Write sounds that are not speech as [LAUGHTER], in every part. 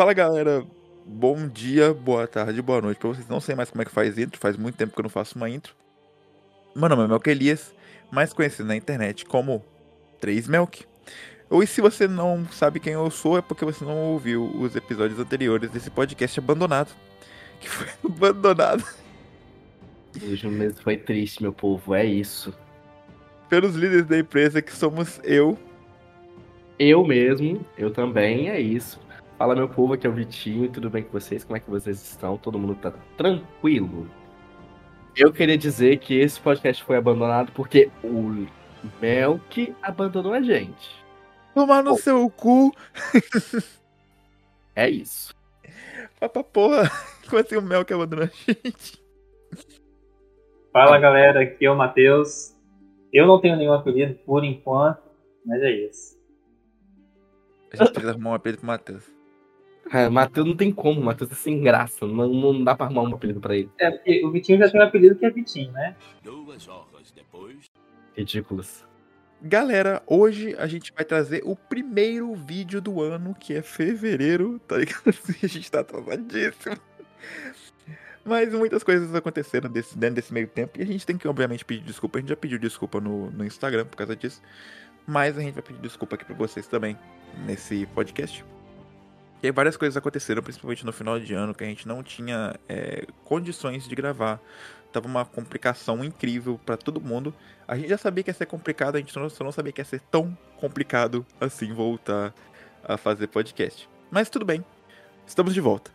Fala galera, bom dia, boa tarde, boa noite pra vocês. Não sei mais como é que faz intro, faz muito tempo que eu não faço uma intro. Meu nome é Melk Elias, mais conhecido na internet como 3Melk. Ou e se você não sabe quem eu sou, é porque você não ouviu os episódios anteriores desse podcast abandonado. Que foi [LAUGHS] abandonado Hoje o mês foi triste, meu povo, é isso. pelos líderes da empresa, que somos eu, Eu mesmo, eu também, é isso. Fala, meu povo, aqui é o Vitinho, tudo bem com vocês? Como é que vocês estão? Todo mundo tá tranquilo? Eu queria dizer que esse podcast foi abandonado porque o Melk abandonou a gente. tomar no Oh. seu cu. É isso. Vai pra porra. [LAUGHS] Como assim o Mel que abandonou a gente? Fala galera, aqui é o Matheus. Eu não tenho nenhum apelido por enquanto, mas é isso. A gente [LAUGHS] precisa arrumar um apelido pro Matheus. Matheus não tem como, Matheus é sem graça. Não, não dá pra arrumar um apelido pra ele. É porque o Vitinho já tem um apelido que é Vitinho, né? Duas horas depois. Ridículos. Galera, hoje a gente vai trazer o primeiro vídeo do ano, que é fevereiro, tá ligado? [LAUGHS] A gente tá atrasadíssimo. Mas muitas coisas aconteceram desse, dentro desse meio tempo e a gente tem que, obviamente, pedir desculpa. A gente já pediu desculpa no, no Instagram por causa disso. Mas a gente vai pedir desculpa aqui pra vocês também nesse podcast. E aí várias coisas aconteceram, principalmente no final de ano, que a gente não tinha é, condições de gravar. Tava uma complicação incrível pra todo mundo. A gente já sabia que ia ser complicado, a gente só não- sabia que ia ser tão complicado assim voltar a fazer podcast. Mas tudo bem, estamos de volta.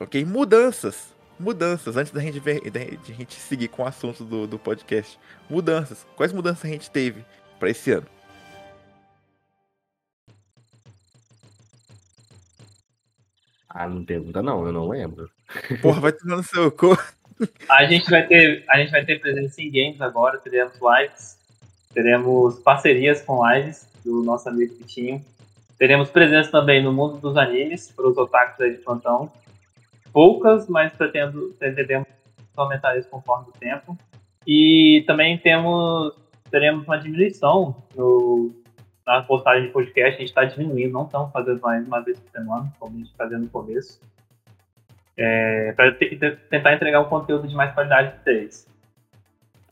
Ok? Mudanças. Mudanças, antes da gente, ver, da gente- seguir com o assunto do, do podcast. Mudanças. Quais mudanças a gente teve pra esse ano? Ah, não pergunta não, eu não lembro. Porra, vai tomar no seu cu. A gente vai ter, a gente vai ter presença em games agora, teremos lives, teremos parcerias com lives do nosso amigo Vitinho. Teremos presença também no mundo dos animes, para os otakus aí de plantão. Poucas, mas pretendo, pretendemos aumentar isso conforme o tempo. E também temos, teremos uma diminuição no, na postagem de podcast. A gente está diminuindo, não estamos fazendo mais uma vez por semana, como a gente fazia no começo. É, para tentar entregar um conteúdo de mais qualidade para vocês.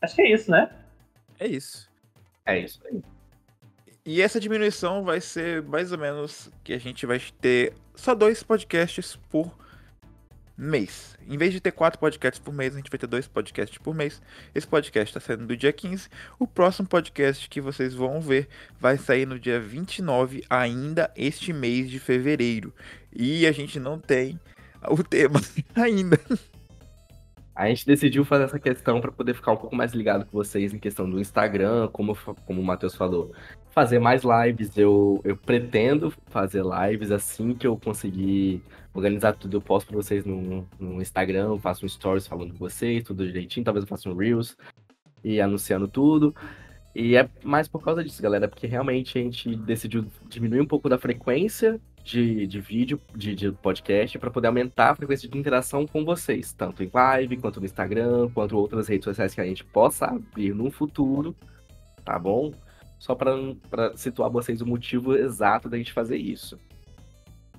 Acho que é isso, né? É isso. É isso aí. E essa diminuição vai ser mais ou menos que a gente vai ter só dois podcasts por mês. Em vez de ter quatro podcasts por mês, a gente vai ter dois podcasts por mês. Esse podcast está saindo do dia 15. O próximo podcast que vocês vão ver vai sair no dia 29, ainda este mês de fevereiro. E a gente não tem o tema [LAUGHS] ainda. A gente decidiu fazer essa questão para poder ficar um pouco mais ligado com vocês em questão do Instagram, como, como o Matheus falou. Fazer mais lives, eu, eu pretendo fazer lives assim que eu conseguir organizar tudo. Eu posto para vocês no, no Instagram, faço um stories falando com vocês, tudo direitinho. Talvez eu faça um Reels e anunciando tudo. E é mais por causa disso, galera, porque realmente a gente decidiu diminuir um pouco da frequência de, de vídeo, de, de podcast, para poder aumentar a frequência de interação com vocês, tanto em live, quanto no Instagram, quanto outras redes sociais que a gente possa abrir no futuro, tá bom? Só para situar vocês o motivo exato da gente fazer isso.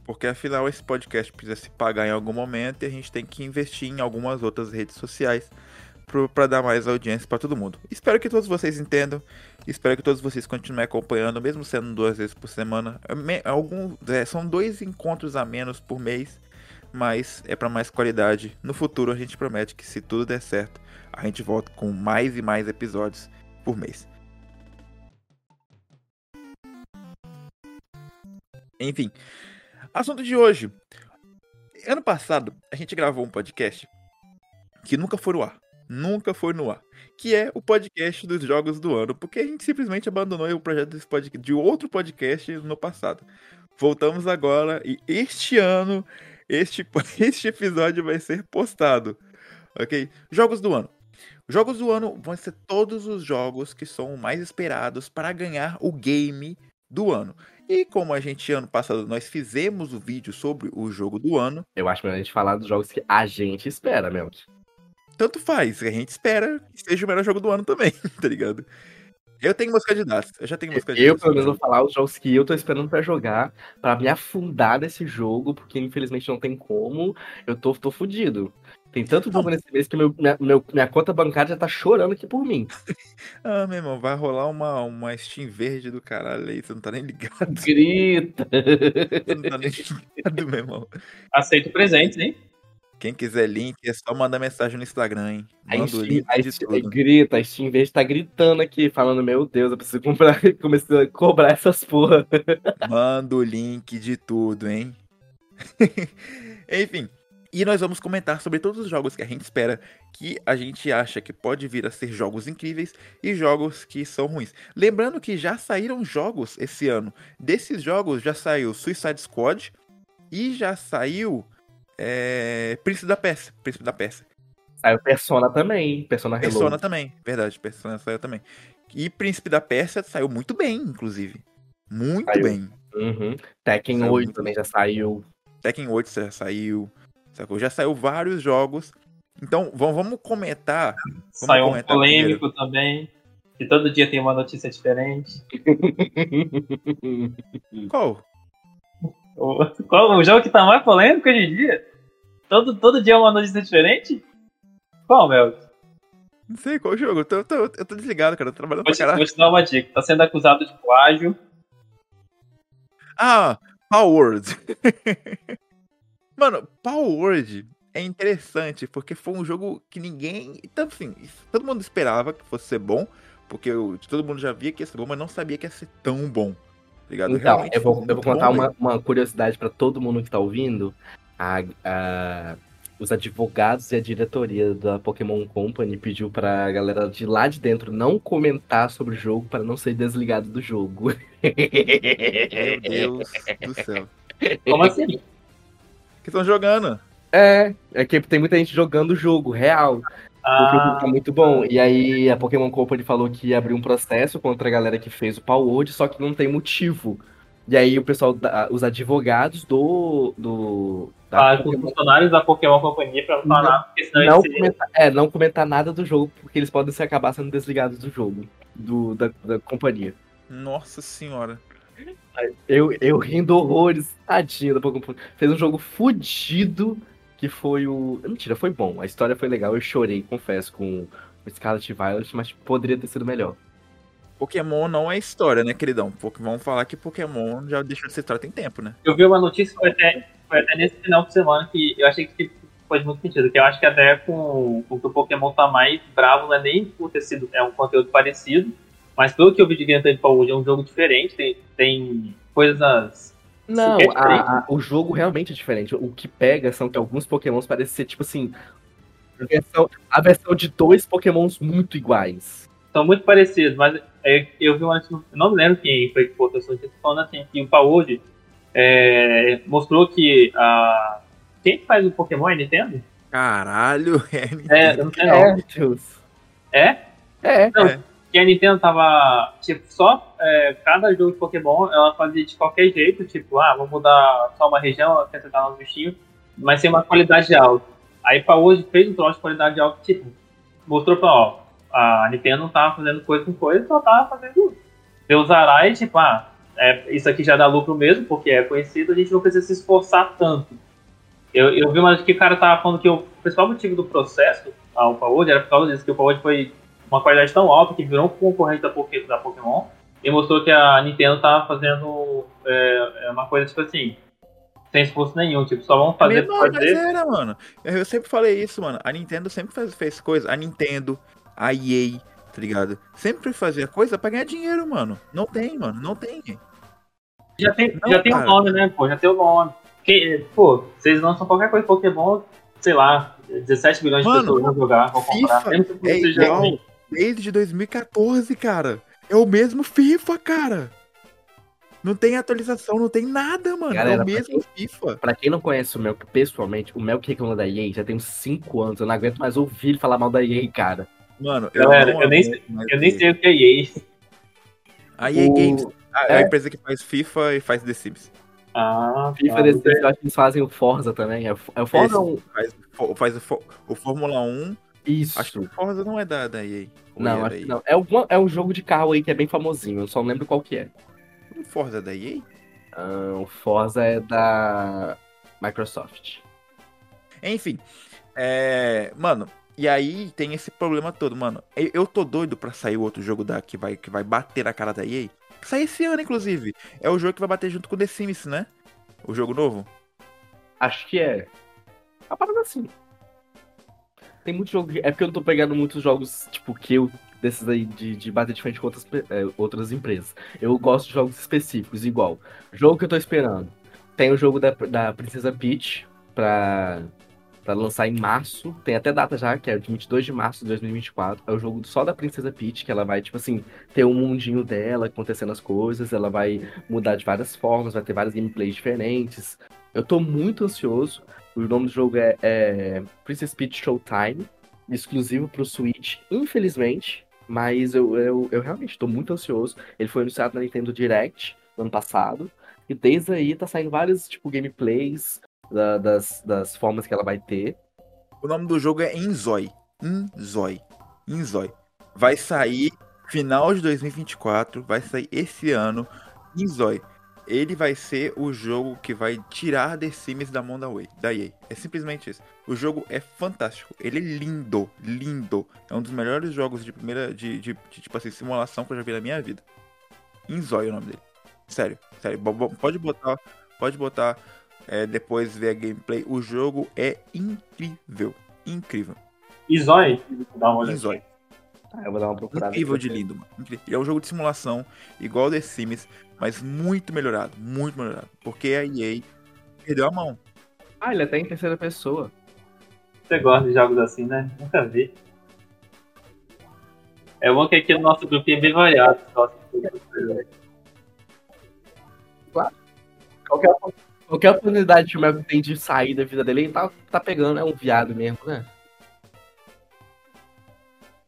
Porque afinal esse podcast precisa se pagar em algum momento e a gente tem que investir em algumas outras redes sociais para dar mais audiência para todo mundo. Espero que todos vocês entendam. Espero que todos vocês continuem acompanhando, mesmo sendo duas vezes por semana. É Algum, é, são dois encontros a menos por mês, mas é para mais qualidade. No futuro a gente promete que se tudo der certo, a gente volta com mais e mais episódios por mês. Enfim, assunto de hoje. Ano passado, a gente gravou um podcast que nunca foi no ar. Nunca foi no ar. Que é o podcast dos jogos do ano. Porque a gente simplesmente abandonou o projeto desse podcast, de outro podcast no passado. Voltamos agora e este ano, este, [LAUGHS] este episódio vai ser postado. Ok? Jogos do ano. Jogos do ano vão ser todos os jogos que são mais esperados para ganhar o game do ano. E como a gente, ano passado, nós fizemos o vídeo sobre o jogo do ano, Eu acho melhor a gente falar dos jogos que a gente espera, Melt. tanto faz. A gente espera que seja o melhor jogo do ano também, [LAUGHS] tá ligado? Eu tenho meus candidatos. Eu já tenho meus Eu, candidatos. pelo menos, vou falar os jogos que eu tô esperando pra jogar, pra me afundar nesse jogo, porque infelizmente não tem como. Eu tô, tô fudido. Tem tanto jogo nesse mês que meu, minha, meu- minha conta bancária já tá chorando aqui por mim. [LAUGHS] Ah, meu irmão, vai rolar uma, uma Steam verde do caralho aí. Você não tá nem ligado. Grita! Você não tá nem ligado, meu irmão. Aceito presentes, hein? Quem quiser link, é só mandar mensagem no Instagram, hein? A Manda o Steam, link a de Steam- tudo. grita, a Steam Verde tá gritando aqui, falando, meu Deus, eu preciso comprar, [LAUGHS] comecei a cobrar essas porra. Manda o link de tudo, hein? [LAUGHS] Enfim. E nós vamos comentar sobre todos os jogos que a gente espera, que a gente acha que pode vir a ser jogos incríveis e jogos que são ruins. Lembrando que já saíram jogos esse ano. Desses jogos já saiu Suicide Squad e já saiu é, Príncipe da Pérsia. Príncipe da Pérsia. Saiu Persona também, Persona Reload. Persona também, verdade, Persona saiu também. E Príncipe da Pérsia saiu muito bem, inclusive. Muito Saiu. bem. Uhum. Tekken Saiu 8 muito também já saiu. Tekken 8 já saiu. Sacou? Já saiu vários jogos. Então, vamos, vamos comentar. Saiu um comentar polêmico também. Que todo dia tem uma notícia diferente. [LAUGHS] Qual? O, qual o jogo que tá mais polêmico hoje em dia? Todo, todo dia é uma notícia diferente? Qual, Mel? Não sei qual jogo. Eu tô, eu tô- eu tô desligado, cara. Eu tô trabalhando Vou pra te, caralho. vou te dar uma dica. Tá sendo acusado de plágio. Ah, Power. [LAUGHS] Mano, Power Word é interessante porque foi um jogo que ninguém. Então, assim, todo mundo esperava que fosse ser bom. Porque eu- todo mundo já via que ia ser bom, mas não sabia que ia ser tão bom. Tá ligado? Então, Realmente eu vou, eu vou contar uma, uma curiosidade pra todo mundo que tá ouvindo. A- a- os advogados e a diretoria da Pokémon Company pediu pra galera de lá de dentro não comentar sobre o jogo para não ser desligado do jogo. Meu Deus do céu. [LAUGHS] Como assim? Que estão jogando. É, é que tem muita gente jogando o jogo real. O jogo Ah, tá muito bom. E aí a Pokémon Company falou que ia abrir um processo contra a galera que fez o Power só que não tem motivo. E aí o pessoal, da- os advogados do. do da fala com os funcionários da Pokémon Companhia pra não falar Não- nada, porque senão não, eles comentar, é, não comentar nada do jogo, porque eles podem se acabar sendo desligados do jogo, do, da, da companhia. Nossa senhora. Eu, eu rindo horrores, tadinho da Pokémon. Fez um jogo fudido que foi o. Mentira, foi bom. A história foi legal, eu chorei, confesso, com o Scarlet Violet, mas poderia ter sido melhor. Pokémon não é história, né, queridão? Vamos falar que Pokémon já deixou de ser história tem tempo, né? Eu vi uma notícia que foi até, foi até nesse final de semana que eu achei que faz muito sentido. Que eu acho que até com, com que o Pokémon tá mais bravo, não é nem por ter sido é um conteúdo parecido, mas pelo que eu vi de gameplay de Power é um jogo diferente, tem, tem coisas. Não, É a- a- o jogo realmente é diferente. O que pega são que alguns Pokémons parecem ser, tipo assim. A versão, a versão de dois Pokémons muito iguais. São muito parecidos, mas é, eu vi uma eu não me lembro quem foi que postou essa notícia falando assim, que o Power é, mostrou que a. Quem que faz o Pokémon é a Nintendo? Caralho, [LAUGHS] é. É, eu não sei não. É, Deus. É? É. Não, É. que a Nintendo tava, tipo, só é, cada jogo de Pokémon ela fazia de qualquer jeito, tipo, ah, vamos mudar só uma região, acrescentar novos bichinhos, mas sem uma qualidade alta. Aí pra hoje fez um troço de qualidade alta, tipo, mostrou pra, ó, a Nintendo não tava fazendo coisa com coisa, só tava fazendo Deus Arai, tipo, ah, é, isso aqui já dá lucro mesmo, porque é conhecido, a gente não precisa se esforçar tanto. Eu, eu vi uma vez que o cara tava falando que o principal motivo do processo ao Power era por causa disso, que o Power foi uma qualidade tão alta que virou um concorrente da, Poké, da Pokémon e mostrou que a Nintendo tava fazendo é, é uma coisa tipo assim, sem esforço nenhum, tipo, só vamos fazer Não, por fazer. era, mano. Eu sempre falei isso, mano. A Nintendo sempre faz, fez coisa. A Nintendo, a EA, tá ligado? Sempre fazia coisa pra ganhar dinheiro, mano. Não tem, mano. Não tem. Já tem, Não, já tem o nome, né, pô, já tem o nome. Que, pô, vocês lançam qualquer coisa de Pokémon, sei lá, 17 milhões de Mano, pessoas vão jogar, vão comprar. FIFA É igual. Desde 2014, cara. É o mesmo FIFA, cara. Não tem atualização, não tem nada, mano. é Galera, o pra mesmo FIFA. Pra quem não conhece o Melk pessoalmente, o Melk reclama da EA já tem uns 5 anos. Eu não aguento mais ouvir ele falar mal da EA, cara. Mano, Galera, não eu nem mais Eu nem sei o que é EA. A EA O- Games a, a é. empresa que faz FIFA e faz The Sims. Ah, FIFA tá. desse, eu acho que eles fazem o Forza também. É o- é Forza Esse. um. Faz, faz o, o Fórmula 1 Isso. Acho que o Forza não é da, da EA. Não, é acho que não. É, uma, é um jogo de carro aí que é bem famosinho, eu só não lembro qual que é. O Forza é da EA? Ah, o Forza é da Microsoft. Enfim, é... Mano, e aí tem esse problema todo, mano. Eu, tô doido pra sair o outro jogo da, que, vai, que vai bater na cara da EA. Sai esse ano, inclusive. É o jogo que vai bater junto com The Sims, né? O jogo novo. Acho que é. A parada assim. Tem muito jogo. de- É porque eu não tô pegando muitos jogos, tipo, que eu. Desses aí de, de bater de frente com outras, é, outras empresas. Eu gosto de jogos específicos, igual. Jogo que eu tô esperando. Tem o jogo da, da Princesa Peach pra, pra lançar em março. Tem até data já, que é 22 de março de 2024. É o jogo só da Princesa Peach, que ela vai, tipo assim, ter um mundinho dela acontecendo as coisas. Ela vai mudar de várias formas, vai ter várias gameplays diferentes. Eu tô muito ansioso. O nome do jogo é, é Princess Peach Showtime, exclusivo pro Switch, infelizmente. Mas eu, eu, eu realmente tô muito ansioso. Ele foi anunciado na Nintendo Direct no ano passado. E desde aí tá saindo vários, tipo, gameplays da- das, das formas que ela vai ter. O nome do jogo é Inzoi. Inzoi. Inzoi. Vai sair final de 2024. Vai sair esse ano. Inzoi. Ele vai ser o jogo que vai tirar The Sims da mão da EA. Da EA. É simplesmente isso. O jogo é fantástico. Ele é lindo. Lindo. É um dos melhores jogos de primeira. De, de, de, tipo assim, simulação que eu já vi na minha vida. Inzoi é o nome dele. Sério, sério. Pode botar. Pode botar. é, depois ver a gameplay. O jogo é incrível. Incrível. E Zói, dá uma olhada. Inzoi. Ah, eu vou dar uma procurada. Incrível de lindo, mano. É um jogo de simulação, igual The Sims, mas muito melhorado. Muito melhorado. Porque a EA perdeu a mão. Ah, ele até em terceira pessoa. Você gosta de jogos assim, né? Nunca vi. É bom que aqui no nosso grupinho é bem variado. Qualquer, qualquer oportunidade que o Melvin tem de sair da vida dele, ele tá, tá pegando, é um viado mesmo, né?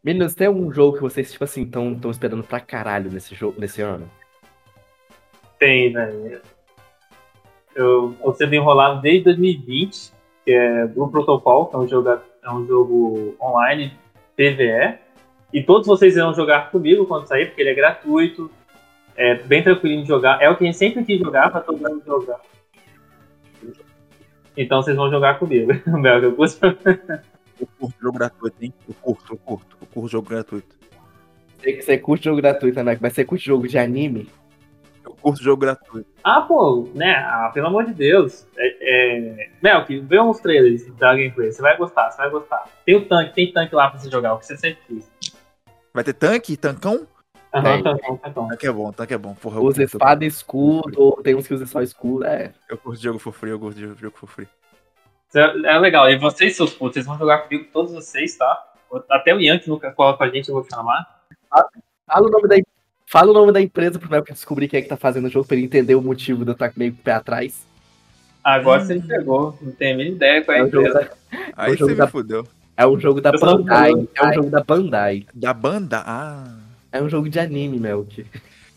Meninos, tem algum jogo que vocês, tipo assim, estão tão esperando pra caralho nesse, jogo, nesse ano? Tem, né? Eu tô sendo enrolado desde 2020, que é Blue Protocol, que é um jogo, é um jogo online, PVE. E todos vocês irão jogar comigo quando sair, porque ele é gratuito, é bem tranquilinho de jogar. É o que a gente sempre quis jogar pra todo mundo jogar. Então vocês vão jogar comigo. [LAUGHS] Mel, [LAUGHS] eu curto. Jogo gratuito, hein? Eu curto, eu curto. Eu curto jogo gratuito. Você, você curte jogo gratuito, né? Mas você curte jogo de anime? Eu curto jogo gratuito. Ah, pô, né? Ah, pelo amor de Deus. É, é... Melk, vê uns trailers da gameplay. Você vai gostar, você vai gostar. Tem o tanque, tem tanque lá pra você jogar, o que você sempre quis. Vai ter tanque? Tancão? Aham, bom, tá bom. Tanque é bom, tanque é bom. Porra, Usa espada e escudo, tem uns que usam só escudo, é. Eu curto jogo for free, eu curto jogo jogo for free. É é legal. E vocês, seus putos, vocês vão jogar comigo, todos vocês, tá? Até o Ian, que nunca cola com a gente, eu vou chamar. Fala o nome da, fala o nome da empresa pro Melvin descobrir quem é que tá fazendo o jogo, pra ele entender o motivo de eu estar meio com o pé atrás. Agora Hum. você me pegou. Não tenho a mínima ideia qual é É a jogo empresa. da, Aí O jogo você da- me fudeu. é um jogo da só Bandai. É um jogo da Bandai. Da banda? Ah. É um jogo de anime, Melk.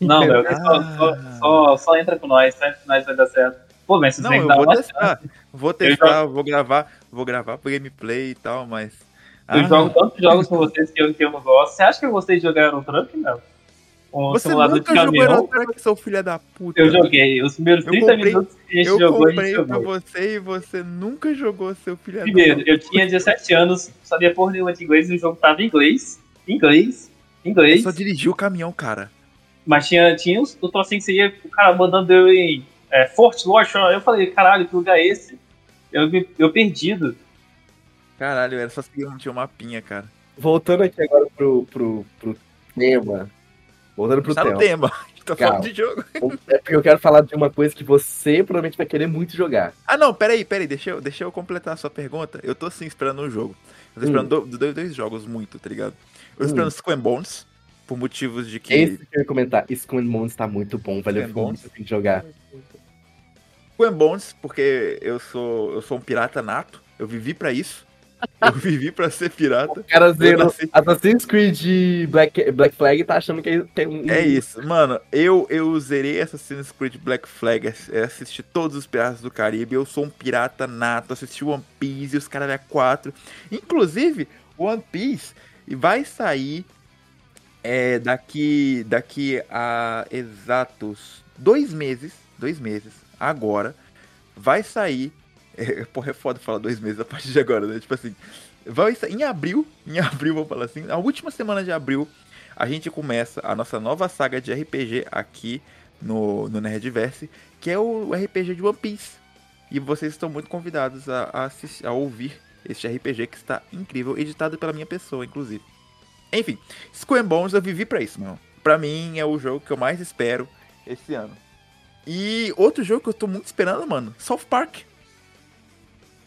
Não, [LAUGHS] só, Ah. só, só, só entra com nós, só entra com nós vai dar certo. Pô, mas vocês Não, eu que vou testar. Vou testar, vou gravar, vou gravar pro gameplay e tal, mas. Eu Ah, jogo tantos jogos com vocês que eu, que eu não gosto. Você acha que eu gostei de jogar Truck, não? Um você simulador nunca de jogou caminhão? Euro Truck, seu filho da puta. Eu joguei. Os primeiros Eu 30 comprei- minutos que a gente Eu jogou, a gente comprei pra jogou. você e você nunca jogou, seu filho da Primeiro, eu tinha 17 anos, não sabia porra nenhuma de inglês e o jogo tava em inglês. Inglês. Eu Inglês. só dirigi o caminhão, cara. Mas tinha, tinha os, o trocinho que você ia, o cara mandando eu em é, Fort Lodge. Eu falei, caralho, que lugar é esse? Eu, me- eu perdido. Caralho, era só seguir um tinha uma mapinha, cara. Voltando aqui agora pro, pro, pro tema. Voltando pro Tá no tema. tema. [LAUGHS] Tá Calma. falando de jogo. É porque eu quero falar de uma coisa que você provavelmente vai querer muito jogar. Ah, não, peraí, peraí, deixa eu, deixa eu completar a sua pergunta. Eu tô sim esperando um jogo. Eu tô Hum. esperando do- dois, dois jogos muito, tá ligado? Eu tô Hum. esperando Skull Bones, por motivos de que. Esse que eu ia comentar, Skull Bones tá muito bom, velho. Eu Skull and fico Bones? muito de jogar. Skull and Bones, porque eu sou, eu sou um pirata nato, eu vivi pra isso. Eu [LAUGHS] vivi pra ser pirata. O cara Eu zerou nasci- Assassin's Creed Black, Black Flag tá achando que tem um. É isso, mano. Eu, eu zerei Assassin's Creed Black Flag, é, assisti todos os Piratas do Caribe. Eu sou um pirata nato, assisti One Piece e os caras é 4. Inclusive, One Piece vai sair é, daqui, daqui a exatos dois meses. Dois meses, agora. Vai sair. [LAUGHS] É, porra, é foda falar dois meses a partir de agora, né? Tipo assim. Vai sair em abril. [LAUGHS] Em abril, vou falar assim. Na última semana de abril a gente começa a nossa nova saga de RPG aqui no, no Nerdverse, que é o RPG de One Piece. E vocês estão muito convidados a, a, assistir, a ouvir este RPG que está incrível, editado pela minha pessoa, inclusive. Enfim, Skull Bones eu vivi pra isso, mano. Pra mim é o jogo que eu mais espero esse ano. E outro jogo que eu tô muito esperando, mano, South Park.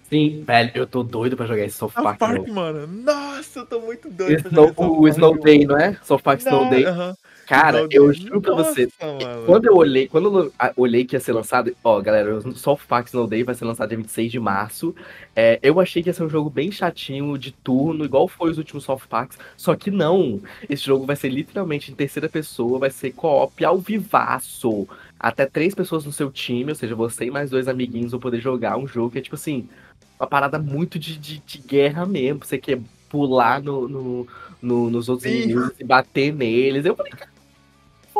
Sim, velho, eu tô doido pra jogar esse South South Park. Park, novo. mano. Nossa, eu tô muito doido pra Snow, South o Park, Snow. Day, não é? South Park Snow Day. aham. Cara, eu juro pra você. Mano. Quando eu olhei, quando eu olhei que ia ser lançado, ó, galera, o South Park Snow Day vai ser lançado dia 26 de março. É, eu achei que ia ser um jogo bem chatinho, de turno, igual foi os últimos South Parks. Só que não. Esse jogo vai ser literalmente em terceira pessoa, vai ser co-op ao vivaço. Até três pessoas no seu time, ou seja, você e mais dois amiguinhos vão poder jogar um jogo que é tipo assim, uma parada muito de, de, de guerra mesmo. Você quer pular no, no- no- nos outros Sim. inimigos e bater neles. Eu falei,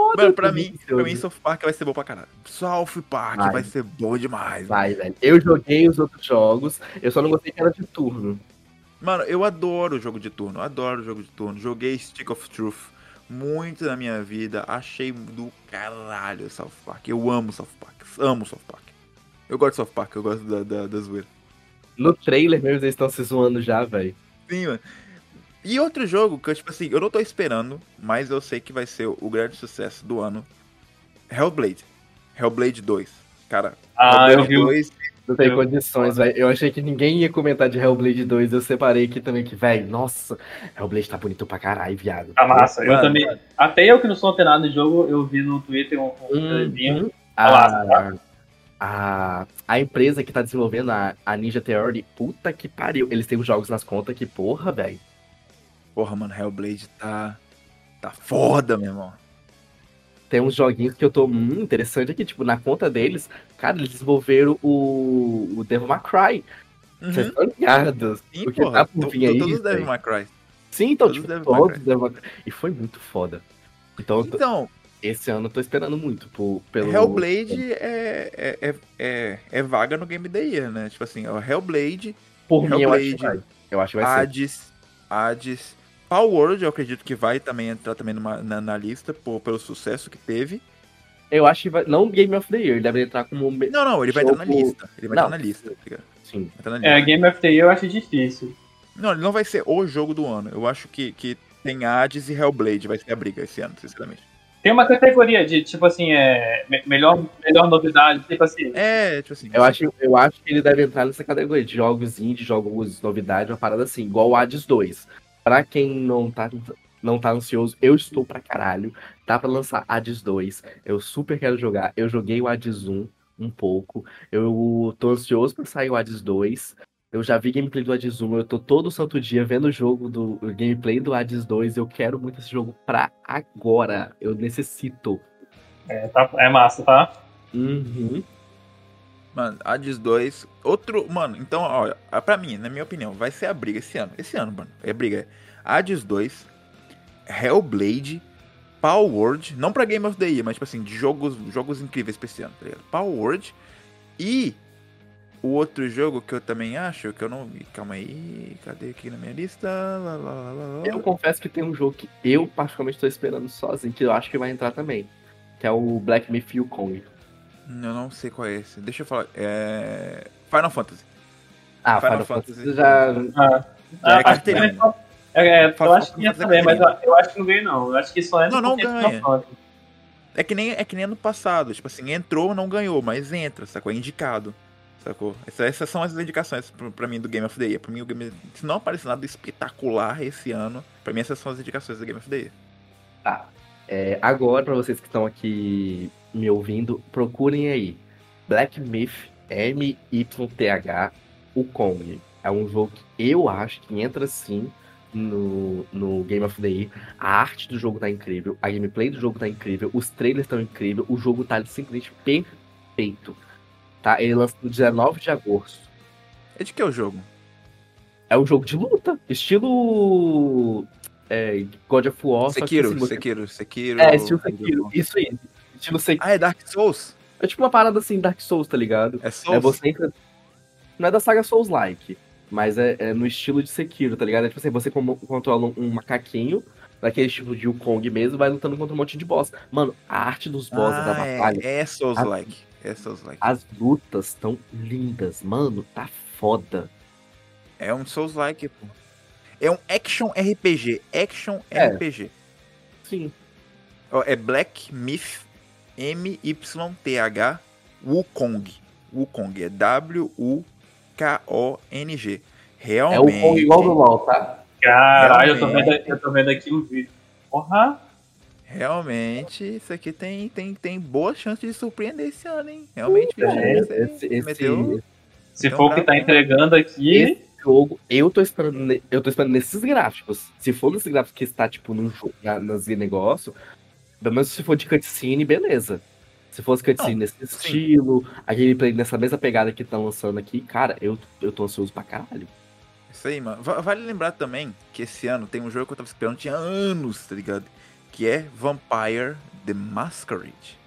foda Mano, pra mim, pra mim. South Park vai ser bom pra caralho. South Park Vai. vai, ser bom demais. Vai, velho. Eu joguei os outros jogos, eu só não gostei que era de turno. Mano, eu adoro o jogo de turno, adoro o jogo de turno. Joguei Stick of Truth muito na minha vida, achei do caralho South Park. Eu amo South Park, amo South Park. Eu gosto de South Park, eu gosto da, da, da zoeira. No trailer mesmo eles estão se zoando já, velho. Sim, mano. E outro jogo que eu, tipo assim, eu não tô esperando, mas eu sei que vai ser o grande sucesso do ano. Hellblade. Hellblade 2. Cara, Ah, eu Hellblade vi. o- 2 Não tem Eu- condições, velho. Eu achei que ninguém ia comentar de Hellblade 2. Eu separei aqui também que, velho, nossa, Hellblade tá bonito pra caralho, viado. Tá massa. Eu Mano, também. Até eu que não sou antenado de jogo, eu vi no Twitter um, um Hum. Tá massa, a, a empresa que tá desenvolvendo a, a Ninja Theory, puta que pariu. Eles têm os jogos nas contas que, porra, velho. Porra, mano, Hellblade tá. Tá foda, meu irmão. Tem uns joguinhos que eu tô hum, interessante aqui, tipo, na conta deles, cara, eles desenvolveram o, o Devil May Cry. Vocês Uhum. estão ligados? Sim, o que porra. tá por vir aí, Todos velho. May Cry. Sim, então, Todos tipo, Devil todos. Devil May Cry. E foi muito foda. Então, Então, esse ano eu tô esperando muito por, pelo... Hellblade é, é, é, é, é vaga no Game da Year, né? Tipo assim, ó, Hellblade, Por mim, eu acho que Hellblade, vai. Eu acho que vai ser. Hades, Hades, Power World, eu acredito que vai também entrar também numa- na, na lista por, pelo sucesso que teve. Eu acho que vai... Não Game of the Year, ele deve entrar como... Não, não, ele vai entrar na lista. Ele vai Não. entrar na lista, tá ligado? Sim. Vai entrar na lista. É, Game of the Year eu acho difícil. Não, ele não vai ser o jogo do ano. Eu acho que, que tem Hades e Hellblade, vai ser a briga esse ano, sinceramente. Tem uma categoria de, tipo assim, é, me- melhor, melhor novidade, tipo assim. É, tipo assim. Eu acho, eu acho que ele deve entrar nessa categoria de jogos indie, jogos novidade, uma parada assim, igual o Hades 2. Pra quem não tá, não tá ansioso, eu estou pra caralho. Tá pra lançar Hades 2. Eu super quero jogar. Eu joguei o Hades 1 um pouco. Eu tô ansioso pra sair o Hades 2. Eu já vi gameplay do Hades 1, eu tô todo santo dia vendo o jogo do o gameplay do Hades 2. Eu quero muito esse jogo pra agora. Eu necessito. É, tá- é massa, tá? Uhum. Mano, Hades 2. Outro. Mano, então, olha, pra mim, na minha opinião, vai ser a briga esse ano. Esse ano, mano. É briga. Hades 2, Hellblade, Power Word. Não pra Game of the Year, mas tipo assim, de jogos, jogos incríveis pra esse ano, tá ligado? Power Word. E o outro jogo que eu também acho, que eu não. Calma aí. Cadê aqui na minha lista? Lá, lá, lá. Eu confesso que tem um jogo que eu particularmente tô esperando sozinho, que eu acho que vai entrar também. Que é o Black Myth Yukon. Eu não sei qual é esse. Deixa eu falar. É. Final Fantasy. Ah, Final Final, Fantasy. Fantasy já. Ah, É, ah, acho que carteirinha. é, é, eu Final acho que ia Fantasy é mas eu, acho que não ganha, não. Eu acho que só é Não, não é ganha. Final Fantasy. É que nem, é que nem ano passado, tipo assim, entrou, não ganhou, mas entra, sacou? É indicado, sacou? Essa- Essas, são as indicações pra, pra mim do Game of the Year. Pra mim, o Game, se não aparecer nada espetacular esse ano, pra mim essas são as indicações do Game of the Year. Tá. É, agora, pra vocês que estão aqui me ouvindo, procurem aí. Black Myth, M-Y-T-H, o Kong é um jogo que eu acho que entra sim no, no Game of the Year. A arte do jogo tá incrível, a gameplay do jogo tá incrível, os trailers estão incríveis, o jogo tá simplesmente perfeito. Tá? Ele lança no 19 de agosto. É de que é o jogo? É um jogo de luta, estilo é, God of War. Sekiro, assim, Sekiro, Sekiro. É, estilo Sekiro. Isso aí. Estilo Sekiro. Ah, é Dark Souls? É tipo uma parada assim, Dark Souls, tá ligado? É Souls? É você entra. Não é da saga Souls-like, mas é, é no estilo de Sekiro, tá ligado? É tipo assim, você controla um, macaquinho, daquele tipo de Wukong mesmo, vai lutando contra um monte de boss. Mano, a arte dos bosses da Ah, batalha, é, é Souls-like. É Souls-like. as lutas estão lindas. Mano, tá foda. É um Souls-like, pô. É um Action RPG. Action É. RPG. Sim. É Black Myth M-Y-T-H Wukong. Wukong. É W-U-K-O-N-G. É o Realmente. Kong igual do LoL, tá? Caralho, eu tô, vendo, Realmente. eu tô vendo aqui o vídeo. Porra! Realmente, isso aqui tem, tem, tem boa chance de surpreender esse ano, hein? Realmente, É, Virgínia, você esse, esse- meteu- Se Então for o que tá bom. entregando aqui. Jogo, eu tô esperando, eu tô esperando nesses gráficos. Se for nesses gráficos que está, tipo, no jogo, na, nas negócio, pelo menos se for de cutscene, beleza. Se fosse cutscene Não, nesse sim. estilo, a gameplay nessa mesma pegada que estão lançando aqui, cara, eu, eu tô ansioso pra caralho. Isso aí, mano. Va- Vale lembrar também que esse ano tem um jogo que eu tava esperando tinha anos, tá ligado? Que é Vampire The Masquerade.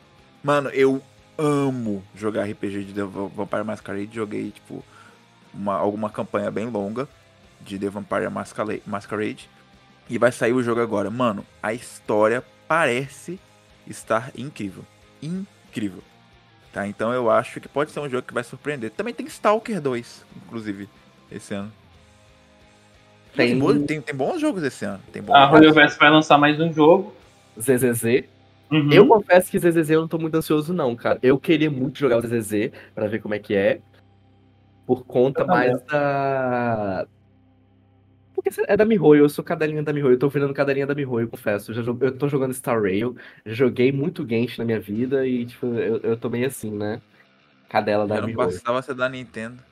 Mano, eu amo jogar RPG de The Va- Vampire Masquerade. Joguei, tipo, uma, alguma campanha bem longa de The Vampire Masquerade. E vai sair o jogo agora. Mano, a história parece estar incrível. Incrível. Tá, então eu acho que pode ser um jogo que vai surpreender. Também tem Stalker 2, inclusive, esse ano. Tem, Tem tem, tem bons jogos esse ano. Tem bons A jogos. Royalverse vai lançar mais um jogo. ZZZ. Uhum. Eu confesso que ZZZ eu não tô muito ansioso, não, cara. Eu queria muito jogar o ZZZ pra ver como é que é. Por conta Eu mais da. Porque é da Mihoyo, eu sou cadelinha da Mihoyo, eu tô virando cadelinha da Mihoyo, eu confesso. Eu, já jogo- eu tô jogando Star Rail, joguei muito Genshin na minha vida e, tipo, eu, eu tô meio assim, né? Cadela da não Mihoyo. bastava ser da Nintendo.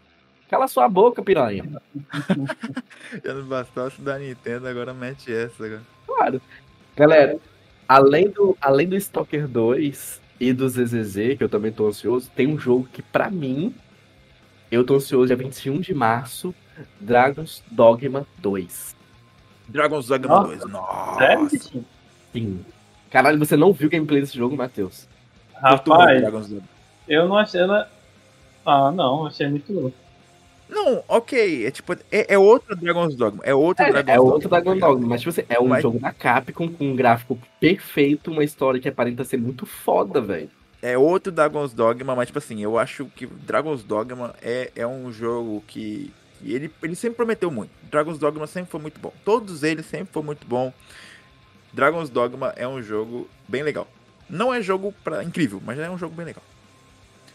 Cala sua boca, piranha. [LAUGHS] Já não bastava ser da Nintendo, agora mete essa. Agora. Claro. Galera, além do, além do Stalker 2 e do ZZZ, que eu também tô ansioso, tem um jogo que, pra mim, eu tô ansioso dia 21 de março, Dragon's Dogma 2. Dragon's Dogma Nossa. 2. Nossa. Sério? Sim. Caralho, você não viu o gameplay desse jogo, Matheus? Rapaz, Dragon's Dogma. eu não achei. Ela... Ah, não, achei muito louco. Não, ok. É tipo, é, é outro Dragon's Dogma. É outro É, Dragon's é Dogma. outro Dragon Dogma, mas tipo assim, é um Mas- jogo da Capcom com um gráfico perfeito, uma história que aparenta ser muito foda, velho. É outro Dragon's Dogma, mas tipo assim, eu acho que Dragon's Dogma é, é um jogo que, ele, ele sempre prometeu muito. Dragon's Dogma sempre foi muito bom. Todos eles sempre foi muito bom. Dragon's Dogma é um jogo bem legal. Não é jogo pra, incrível, mas é um jogo bem legal.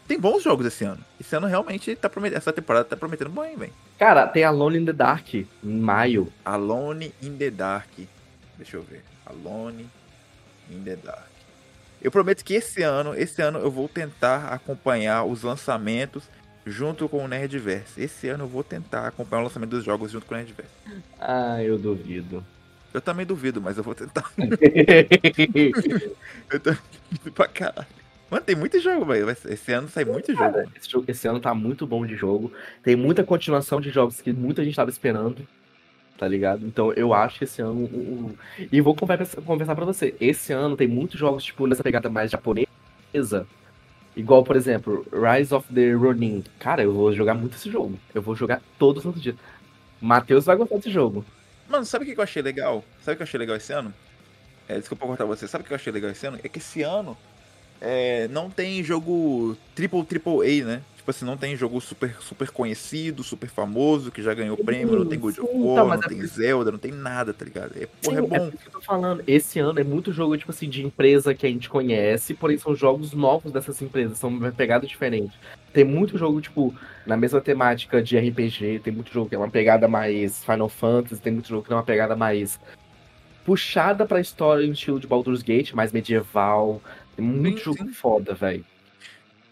Tem bons jogos esse ano. Esse ano realmente tá prometendo. Essa temporada tá prometendo bem, velho. Cara, tem Alone in the Dark em maio. Alone in the Dark. Deixa eu ver. Alone in the Dark. Eu prometo que esse ano, esse ano eu vou tentar acompanhar os lançamentos junto com o Nerdverse. Esse ano eu vou tentar acompanhar o lançamento dos jogos junto com o Nerdverse. Ah, eu duvido. Eu também duvido, mas eu vou tentar. [LAUGHS] Eu também duvido pra caralho. Mano, tem muito jogo, velho. Esse ano sai muito jogo. Cara, esse, jogo- esse ano tá muito bom de jogo. Tem muita continuação de jogos que muita gente tava esperando. Tá ligado? Então eu acho que esse ano. um- um- E vou conversar, pra você. Esse ano tem muitos jogos, tipo, nessa pegada mais japonesa. Igual, por exemplo, Rise of the Ronin. Cara, eu vou jogar muito esse jogo. Eu vou jogar todos os dias. Matheus vai gostar desse jogo. Mano, sabe o que eu achei legal? Sabe o que eu achei legal esse ano? É, desculpa cortar você. Sabe o que eu achei legal esse ano? É que esse ano é, não tem jogo triple triple A, né? Tipo assim, não tem jogo super, super conhecido, super famoso, que já ganhou prêmio, não tem God of sim, War, mas não é tem por- Zelda, não tem nada, tá ligado? É, porra, Sim, é bom. por isso que eu tô falando. Esse ano é muito jogo, tipo assim, de empresa que a gente conhece, porém são jogos novos dessas empresas, são uma pegada diferente. Tem muito jogo, tipo, na mesma temática de RPG, tem muito jogo que é uma pegada mais Final Fantasy, tem muito jogo que é uma pegada mais puxada pra história no estilo de Baldur's Gate, mais medieval. Tem muito Sim, jogo sim. foda, velho.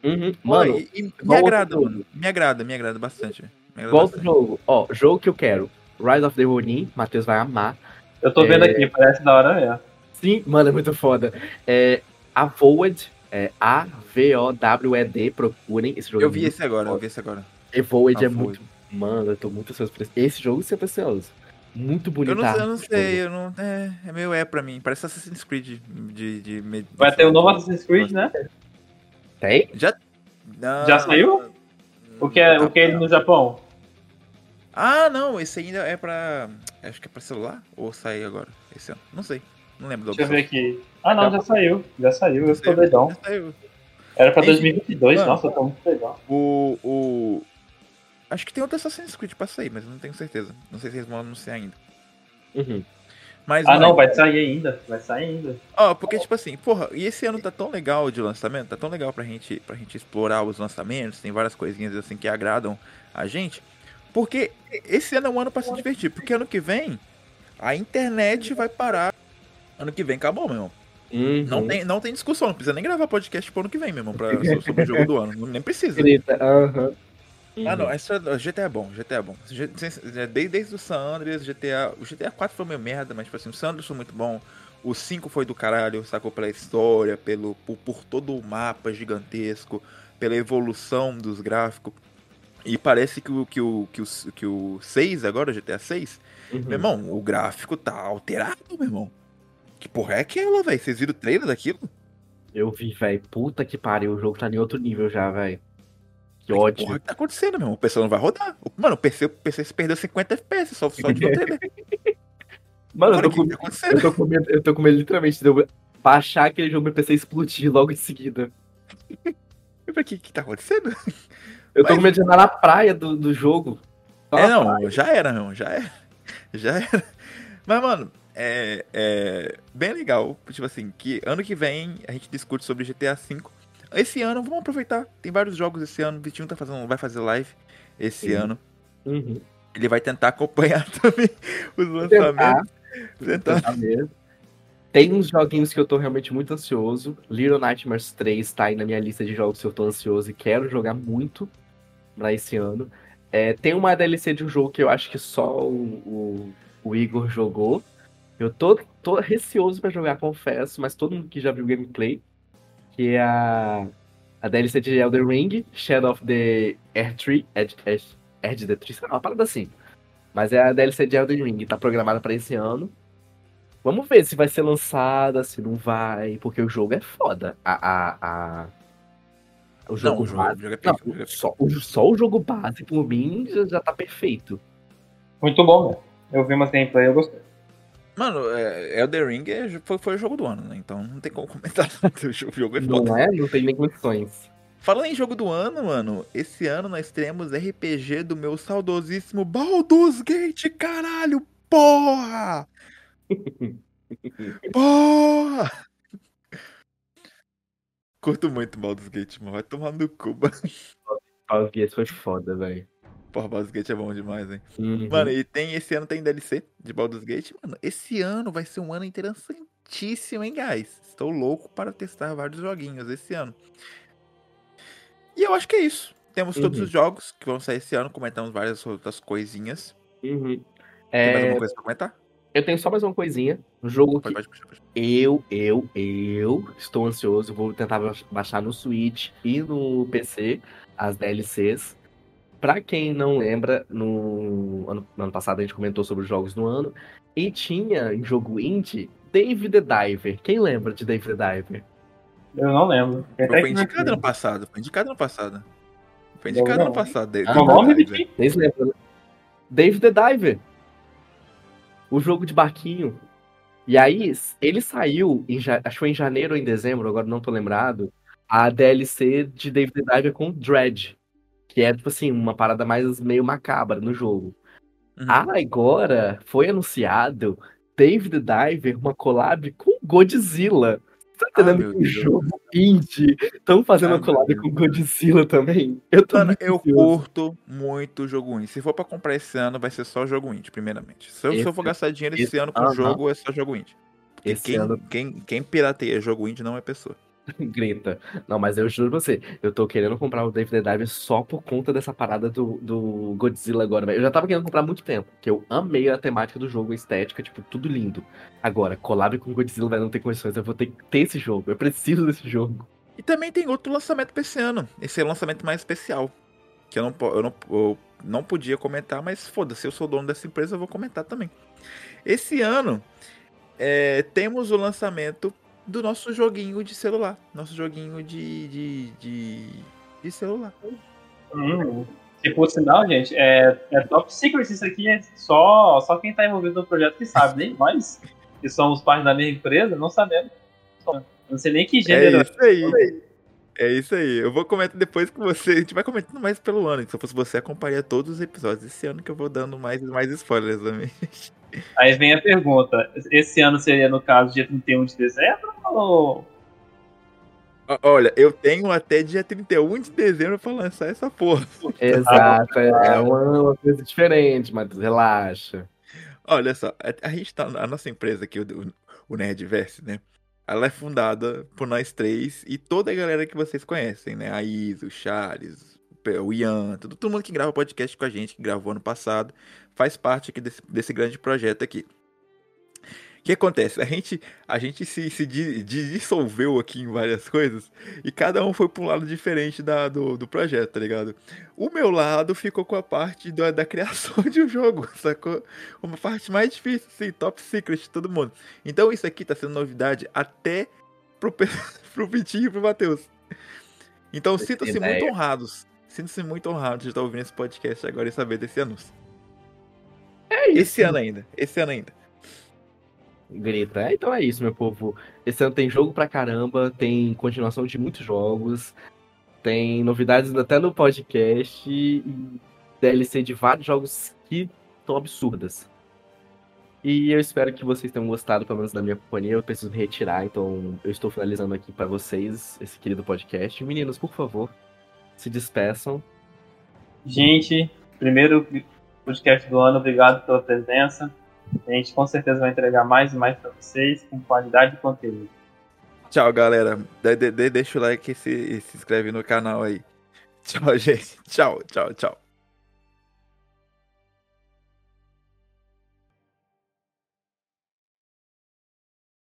Uhum. Mano, e, e me agrada, mano. Me agrada, me agrada bastante. Me agrada bastante. jogo. Ó, jogo que eu quero. Rise of the Ronin, Matheus vai amar. Eu tô vendo É. aqui, parece da hora mesmo. Sim, mano, é muito foda. É, Avoid, é A-V-O-W-E-D, procurem esse jogo. Eu é vi esse agora, eu foda. vi esse agora. Evoid é muito. Mano, eu tô muito ansioso por esse. Esse jogo sempre ansioso. Muito bonito. Eu não, eu não sei, eu não. É, é meio é pra mim. Parece Assassin's Creed de. de, de Vai ter o novo Assassin's Creed, né? Tem? Já. Não, Já saiu? O que é, não o que é tá- no Japão? Ah, não, esse ainda é pra. Acho que é pra celular? Ou sair agora? Esse ano? Não sei. Não lembro da Deixa eu ver opção. aqui. Ah, não, já saiu. Já saiu, eu tô doidão. Já saiu. Era pra Enfim, 2022, mano. nossa, tô muito doidão. O. o... Acho que tem outro Assassin's Creed pra sair, mas eu não tenho certeza. Não sei se eles vão anunciar ainda. Uhum. Mas, Ah, mano, não, vai sair ainda. Vai sair ainda. Ó, porque, tipo assim, porra, e esse ano tá tão legal de lançamento, tá tão legal pra gente, pra gente explorar os lançamentos, tem várias coisinhas assim que agradam a gente. Porque esse ano é um ano pra se divertir, porque ano que vem a internet vai parar. Ano que vem acabou, meu irmão. Uhum. Não tem, não tem discussão, não precisa nem gravar podcast pro ano que vem, meu irmão, pra, sobre o jogo do ano. Nem precisa. Grita, Ah, não, Uhum. essa, GTA é bom, GTA é bom. G- Desde, desde o San Andreas, GTA. O GTA 4 foi meio merda, mas tipo assim, o San Andreas foi muito bom. O 5 foi do caralho, sacou? Pela história, pelo, por, por todo o mapa gigantesco, pela evolução dos gráficos. E parece que o, que o, que o, que o 6 agora, o GTA 6, Uhum. meu irmão, o gráfico tá alterado, meu irmão. Que porra é aquela, velho? Vocês viram o trailer daquilo? Eu vi, velho. Puta que pariu, o jogo tá em outro nível já, velho. Que Que ódio. porra que tá acontecendo, meu irmão? O PC não vai rodar. O- Mano, o PC, o PC se perdeu 50 FPS só, só de o trailer. [LAUGHS] Mano, eu tô, o que com, que tá acontecendo? eu, tô com medo, eu tô com medo literalmente de eu baixar aquele jogo e meu PC explodir logo em seguida. Eu falei, O que, que tá acontecendo? Eu tô Mas- com medo de andar na praia do, do jogo. Só É, na não, já era, meu, já era. [LAUGHS] Já era. Mas, mano, é, é bem legal. Tipo assim, que ano que vem a gente discute sobre GTA V. Esse ano, vamos aproveitar. Tem vários jogos esse ano. O Vitinho tá fazendo, vai fazer live esse Sim. ano. Uhum. Ele vai tentar acompanhar [LAUGHS] também os Tentar, lançamentos. Tentar. tentar mesmo. Tem uns joguinhos que eu tô realmente muito ansioso. Little Nightmares 3 tá aí na minha lista de jogos que eu tô ansioso e quero jogar muito pra esse ano. É, tem uma DLC de um jogo que eu acho que só o, o, o Igor jogou. Eu tô, tô receoso pra jogar, confesso, mas todo mundo que já viu gameplay, que é a, a DLC de Elden Ring, Shadow of the Air Tree, Edge, Edge, Edge the Tree, sei lá, uma parada assim. Mas é a DLC de Elden Ring, tá programada pra esse ano. Vamos ver se vai ser lançada, se não vai, porque o jogo é foda. A, a, a... O Não, jogo o jogo, base. o jogo é Não, pica, o jogo é só, o, só o jogo base, por mim, já, já tá perfeito. Muito bom, velho. Eu vi umas gameplay, eu gostei. Mano, é, Elden Ring é- foi, foi o jogo do ano, né? Então não tem como comentar [LAUGHS] nada. O jogo, o jogo é foda. Não é? Não tem nem condições. Falando em jogo do ano, mano, esse ano nós teremos RPG do meu saudosíssimo Baldur's Gate, caralho, porra! [LAUGHS] porra! Curto muito Baldur's Gate, mano, vai tomar no cu, mano. Baldur's Gate foi foda, velho. Porra, Baldur's Gate é bom demais, hein? Uhum. Mano, e tem, esse ano tem DLC de Baldur's Gate, mano, esse ano vai ser um ano interessantíssimo, hein, guys? Estou louco para testar vários joguinhos esse ano. E eu acho que é isso. Temos todos Uhum. os jogos que vão sair esse ano, comentamos várias outras coisinhas. Uhum. Tem mais É, alguma coisa pra comentar? eu tenho só mais uma coisinha. Um jogo Pode, que pode, pode, eu, eu, eu estou ansioso. Vou tentar ba- baixar no Switch e no PC as DLCs. Pra quem não lembra, no ano, no ano passado a gente comentou sobre os jogos do ano. E tinha em jogo indie Dave the Diver. Quem lembra de Dave the Diver? Eu não lembro. Foi indicado ano passado, foi indicado ano passado. Foi indicado ano passado. Ah, o nome, David Vitinho? Vocês lembram? né? Dave the Diver. O jogo de barquinho. E aí, ele saiu, em acho que foi em janeiro ou em dezembro, agora não tô lembrado, a DLC de Dave the Diver com Dread. Que é, tipo assim, uma parada mais meio macabra no jogo. Uhum. Agora foi anunciado the Diver, uma collab com Godzilla. Tá Ah, entendendo meu que o jogo indie estão fazendo Ah, uma collab com. Godzilla também? Eu tô Mano, eu curto muito jogo indie. Se for pra comprar esse ano, vai ser só jogo indie, primeiramente. Se eu, se eu for Esse- gastar dinheiro esse, esse- ano com aham. jogo, é só jogo indie. Porque Esse quem, ano quem, quem pirateia jogo indie não é pessoa. [LAUGHS] Grita. Não, mas eu juro pra você, eu tô querendo comprar o Dave the Diver só por conta dessa parada do, do Godzilla agora. Eu já tava querendo comprar há muito tempo, porque eu amei a temática do jogo, a estética, tipo, tudo lindo. Agora, collab com o Godzilla vai não ter condições, eu vou ter que ter esse jogo, eu preciso desse jogo. E também tem outro lançamento pra esse ano. Esse é o lançamento mais especial. Que eu não, eu não, eu não podia comentar, mas foda-se, eu sou dono dessa empresa, eu vou comentar também. Esse ano é, temos o lançamento do nosso joguinho de celular. Nosso joguinho de, de, de, de celular. Hum. E por sinal, gente, é, é top secret isso aqui, é só, só quem tá envolvido no projeto que sabe, nem nós, que somos parte da mesma empresa, não sabemos. Não sei nem que É gênero. isso aí. É isso aí. Eu vou comentar depois com você. A gente vai comentando mais pelo ano. Se eu fosse você, acompanharia todos os episódios. Esse ano que eu vou dando mais, mais spoilers também. Aí vem a pergunta: esse ano seria, no caso, dia 31 de dezembro? Ou... Olha, eu tenho até dia 31 de dezembro pra lançar essa porra. Exato, é uma, [LAUGHS] uma coisa diferente, mas relaxa. Olha só, a, a gente tá. A nossa empresa aqui, o, o Nerdverse, né? Ela é fundada por nós três e toda a galera que vocês conhecem, né? A Isa, o Charles, o Ian, todo, todo mundo que grava podcast com a gente, que gravou ano passado, faz parte aqui desse, desse grande projeto aqui. O que acontece? A gente, a gente se, se di- di- dissolveu aqui em várias coisas e cada um foi pra um lado diferente da, do, do projeto, tá ligado? O meu lado ficou com a parte da, da criação [LAUGHS] de um jogo, sacou? Uma parte mais difícil, sim, top secret de todo mundo. Então isso aqui tá sendo novidade até pro, [LAUGHS] pro Vitinho e pro Matheus. Então sintam-se muito honrados. Sintam-se muito honrados de estar ouvindo esse podcast agora e saber desse anúncio. É isso. Esse ano ainda, esse ano ainda. Grita. É, então é isso, meu povo. Esse ano tem jogo pra caramba, tem continuação de muitos jogos, tem novidades até no podcast e DLC de vários jogos que são absurdas. E eu espero que vocês tenham gostado, pelo menos da minha companhia. Eu preciso me retirar, então eu estou finalizando aqui pra vocês esse querido podcast. Meninos, por favor, se despeçam. Gente, primeiro podcast do ano, obrigado pela presença. A gente com certeza vai entregar mais e mais pra vocês, com qualidade de conteúdo. Tchau, galera. De- de- de- deixa o like e se, e se inscreve no canal aí. Tchau, gente. Tchau, tchau, tchau.